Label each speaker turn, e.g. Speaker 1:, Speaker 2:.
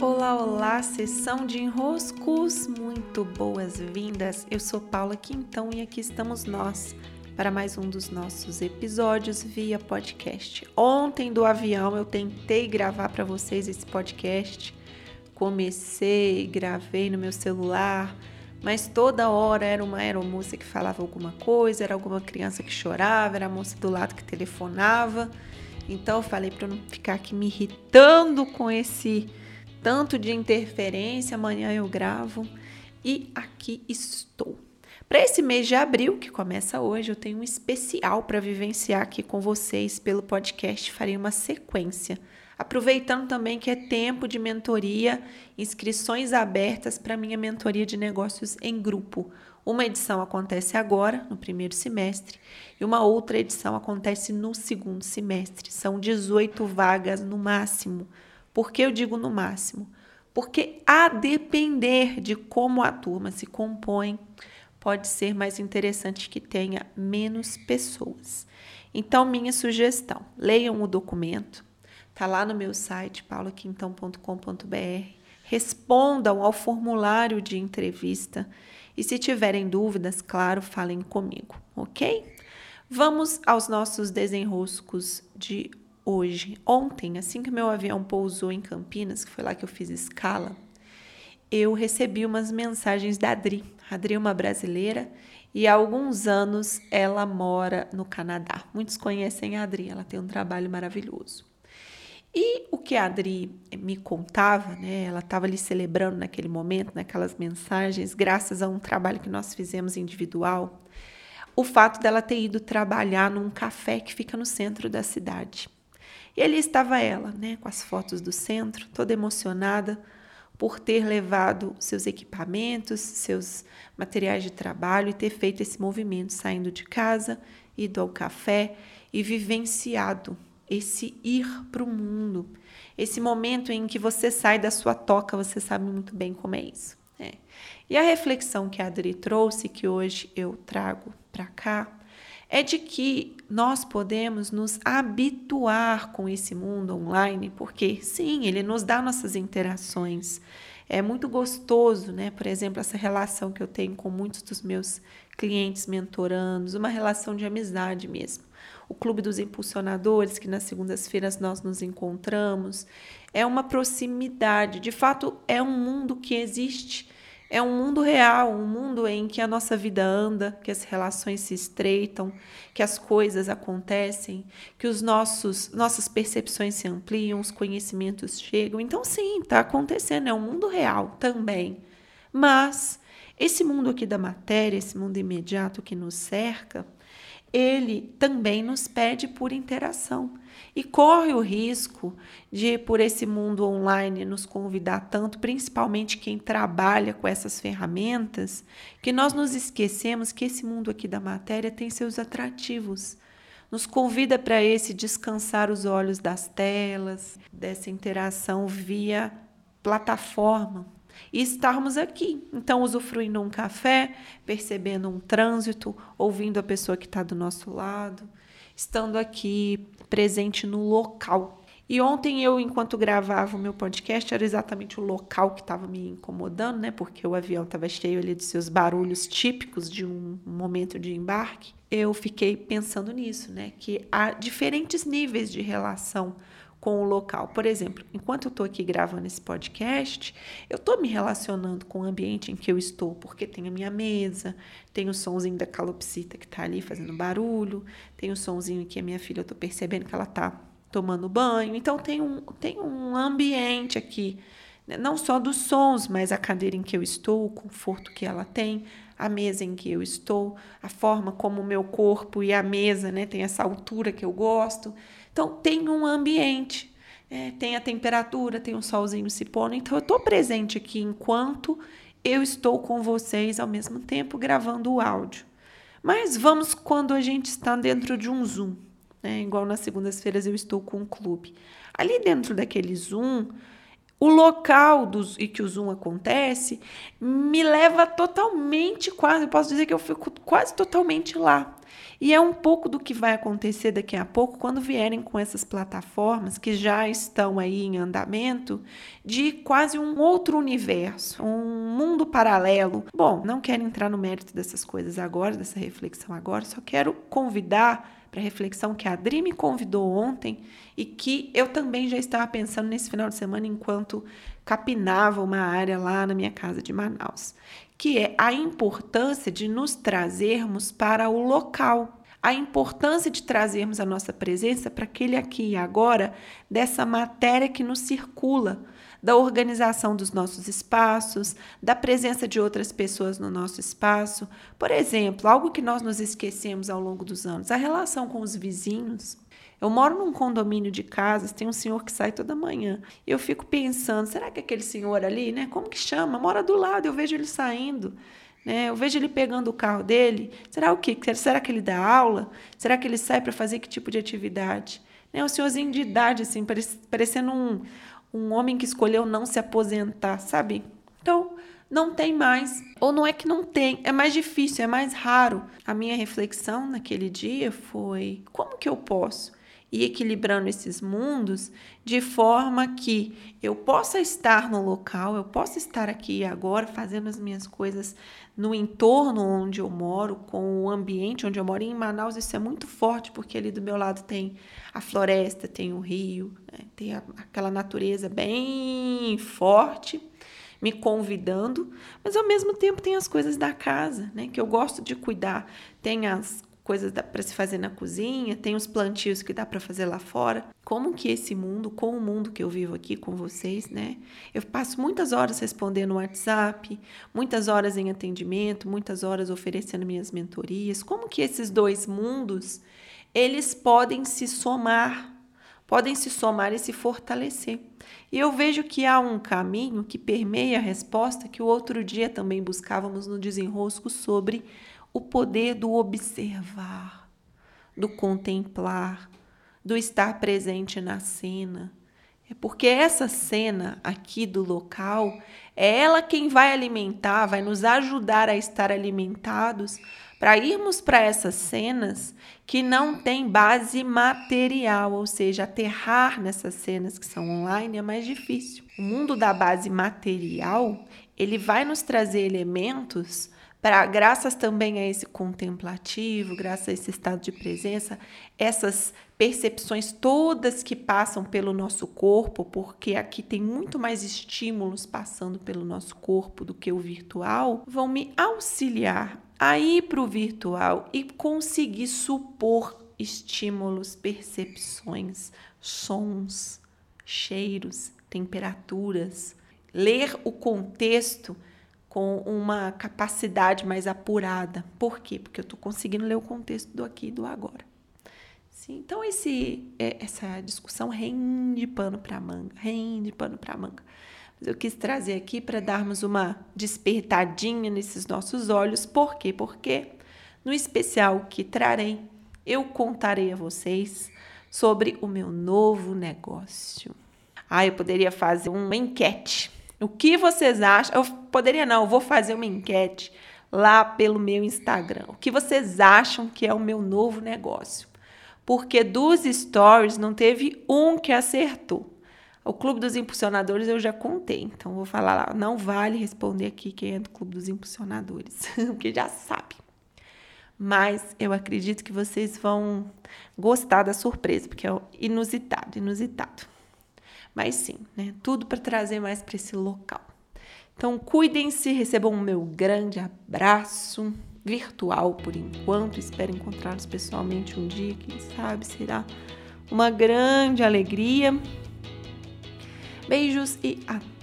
Speaker 1: Olá, olá, sessão de enroscos, muito boas-vindas. Eu sou Paula Quintão e aqui estamos nós para mais um dos nossos episódios via podcast. Ontem do avião eu tentei gravar para vocês esse podcast. Comecei, gravei no meu celular, mas toda hora era uma aeromoça que falava alguma coisa, era alguma criança que chorava, era a moça do lado que telefonava. Então eu falei para não ficar aqui me irritando com esse tanto de interferência, amanhã eu gravo e aqui estou. Para esse mês de abril, que começa hoje, eu tenho um especial para vivenciar aqui com vocês pelo podcast. Farei uma sequência. Aproveitando também que é tempo de mentoria, inscrições abertas para minha mentoria de negócios em grupo. Uma edição acontece agora, no primeiro semestre, e uma outra edição acontece no segundo semestre. São 18 vagas no máximo. Por que eu digo no máximo? Porque a depender de como a turma se compõe, pode ser mais interessante que tenha menos pessoas. Então, minha sugestão: leiam o documento, está lá no meu site, paulaquintão.com.br. Respondam ao formulário de entrevista e, se tiverem dúvidas, claro, falem comigo, ok? Vamos aos nossos desenroscos de hoje. Ontem, assim que meu avião pousou em Campinas, que foi lá que eu fiz escala, eu recebi umas mensagens da Adri. A Adri é uma brasileira e há alguns anos ela mora no Canadá. Muitos conhecem a Adri, ela tem um trabalho maravilhoso. E o que a Adri me contava, né? Ela estava ali celebrando naquele momento, naquelas mensagens, graças a um trabalho que nós fizemos individual, o fato dela ter ido trabalhar num café que fica no centro da cidade. E ali estava ela, né, com as fotos do centro, toda emocionada por ter levado seus equipamentos, seus materiais de trabalho e ter feito esse movimento, saindo de casa, ido ao café e vivenciado esse ir para o mundo, esse momento em que você sai da sua toca, você sabe muito bem como é isso. Né? E a reflexão que a Adri trouxe, que hoje eu trago para cá, é de que nós podemos nos habituar com esse mundo online, porque sim, ele nos dá nossas interações. É muito gostoso, né? Por exemplo, essa relação que eu tenho com muitos dos meus clientes mentorandos, uma relação de amizade mesmo. O Clube dos Impulsionadores, que nas segundas-feiras nós nos encontramos, é uma proximidade. De fato, é um mundo que existe é um mundo real, um mundo em que a nossa vida anda, que as relações se estreitam, que as coisas acontecem, que os nossos nossas percepções se ampliam, os conhecimentos chegam. Então sim, está acontecendo, é um mundo real também. Mas esse mundo aqui da matéria, esse mundo imediato que nos cerca, ele também nos pede por interação e corre o risco de, por esse mundo online, nos convidar tanto, principalmente quem trabalha com essas ferramentas, que nós nos esquecemos que esse mundo aqui da matéria tem seus atrativos. Nos convida para esse descansar os olhos das telas, dessa interação via plataforma e estarmos aqui. Então, usufruindo um café, percebendo um trânsito, ouvindo a pessoa que está do nosso lado, estando aqui presente no local. E ontem eu, enquanto gravava o meu podcast, era exatamente o local que estava me incomodando, né? Porque o avião estava cheio ali dos seus barulhos típicos de um momento de embarque. Eu fiquei pensando nisso, né? Que há diferentes níveis de relação com o local. Por exemplo, enquanto eu estou aqui gravando esse podcast, eu estou me relacionando com o ambiente em que eu estou, porque tem a minha mesa, tem o sonzinho da calopsita que está ali fazendo barulho, tem o sonzinho que a minha filha, eu estou percebendo que ela está tomando banho. Então, tem um, tem um ambiente aqui, né? não só dos sons, mas a cadeira em que eu estou, o conforto que ela tem, a mesa em que eu estou, a forma como o meu corpo e a mesa né, tem essa altura que eu gosto. Então, tem um ambiente, é, tem a temperatura, tem um solzinho se pondo. Então, eu estou presente aqui enquanto eu estou com vocês ao mesmo tempo gravando o áudio. Mas vamos quando a gente está dentro de um Zoom, né? igual nas segundas-feiras eu estou com o clube. Ali dentro daquele Zoom, o local dos, e que o Zoom acontece me leva totalmente, quase, posso dizer que eu fico quase totalmente lá. E é um pouco do que vai acontecer daqui a pouco quando vierem com essas plataformas que já estão aí em andamento de quase um outro universo, um mundo paralelo. Bom, não quero entrar no mérito dessas coisas agora, dessa reflexão agora, só quero convidar para reflexão que a Adri me convidou ontem e que eu também já estava pensando nesse final de semana enquanto capinava uma área lá na minha casa de Manaus, que é a importância de nos trazermos para o local. A importância de trazermos a nossa presença para aquele aqui e agora dessa matéria que nos circula, da organização dos nossos espaços, da presença de outras pessoas no nosso espaço. Por exemplo, algo que nós nos esquecemos ao longo dos anos, a relação com os vizinhos. Eu moro num condomínio de casas, tem um senhor que sai toda manhã. E eu fico pensando, será que aquele senhor ali, né? Como que chama? Mora do lado, eu vejo ele saindo. Né? Eu vejo ele pegando o carro dele. Será o quê? Será que ele dá aula? Será que ele sai para fazer que tipo de atividade? Né? Um senhorzinho de idade, assim, parecendo um, um homem que escolheu não se aposentar, sabe? Então, não tem mais. Ou não é que não tem, é mais difícil, é mais raro. A minha reflexão naquele dia foi: como que eu posso e equilibrando esses mundos de forma que eu possa estar no local, eu possa estar aqui agora fazendo as minhas coisas no entorno onde eu moro, com o ambiente onde eu moro. E em Manaus isso é muito forte, porque ali do meu lado tem a floresta, tem o rio, né? tem a, aquela natureza bem forte me convidando, mas ao mesmo tempo tem as coisas da casa, né, que eu gosto de cuidar. Tem as coisas para se fazer na cozinha, tem os plantios que dá para fazer lá fora. Como que esse mundo, com o mundo que eu vivo aqui com vocês, né? Eu passo muitas horas respondendo no WhatsApp, muitas horas em atendimento, muitas horas oferecendo minhas mentorias. Como que esses dois mundos, eles podem se somar, podem se somar e se fortalecer. E eu vejo que há um caminho que permeia a resposta que o outro dia também buscávamos no desenrosco sobre o poder do observar, do contemplar, do estar presente na cena. É porque essa cena aqui do local é ela quem vai alimentar, vai nos ajudar a estar alimentados para irmos para essas cenas que não tem base material, ou seja, aterrar nessas cenas que são online é mais difícil. O mundo da base material, ele vai nos trazer elementos para graças também a esse contemplativo, graças a esse estado de presença, essas percepções todas que passam pelo nosso corpo, porque aqui tem muito mais estímulos passando pelo nosso corpo do que o virtual, vão me auxiliar a ir para o virtual e conseguir supor estímulos, percepções, sons, cheiros, temperaturas, ler o contexto com uma capacidade mais apurada. Por quê? Porque eu estou conseguindo ler o contexto do aqui e do agora. Sim, então esse, é, essa discussão rende pano para manga, rende pano para manga. Mas eu quis trazer aqui para darmos uma despertadinha nesses nossos olhos. Por quê? Porque no especial que trarei, eu contarei a vocês sobre o meu novo negócio. Ah, eu poderia fazer uma enquete o que vocês acham? Eu poderia não, eu vou fazer uma enquete lá pelo meu Instagram. O que vocês acham que é o meu novo negócio? Porque dos stories não teve um que acertou. O Clube dos Impulsionadores eu já contei, então vou falar lá. Não vale responder aqui quem é do Clube dos Impulsionadores, porque já sabe. Mas eu acredito que vocês vão gostar da surpresa, porque é inusitado, inusitado. Mas sim, né? Tudo para trazer mais para esse local. Então, cuidem-se, recebam o meu grande abraço virtual por enquanto. Espero encontrá-los pessoalmente um dia, quem sabe será uma grande alegria. Beijos e até!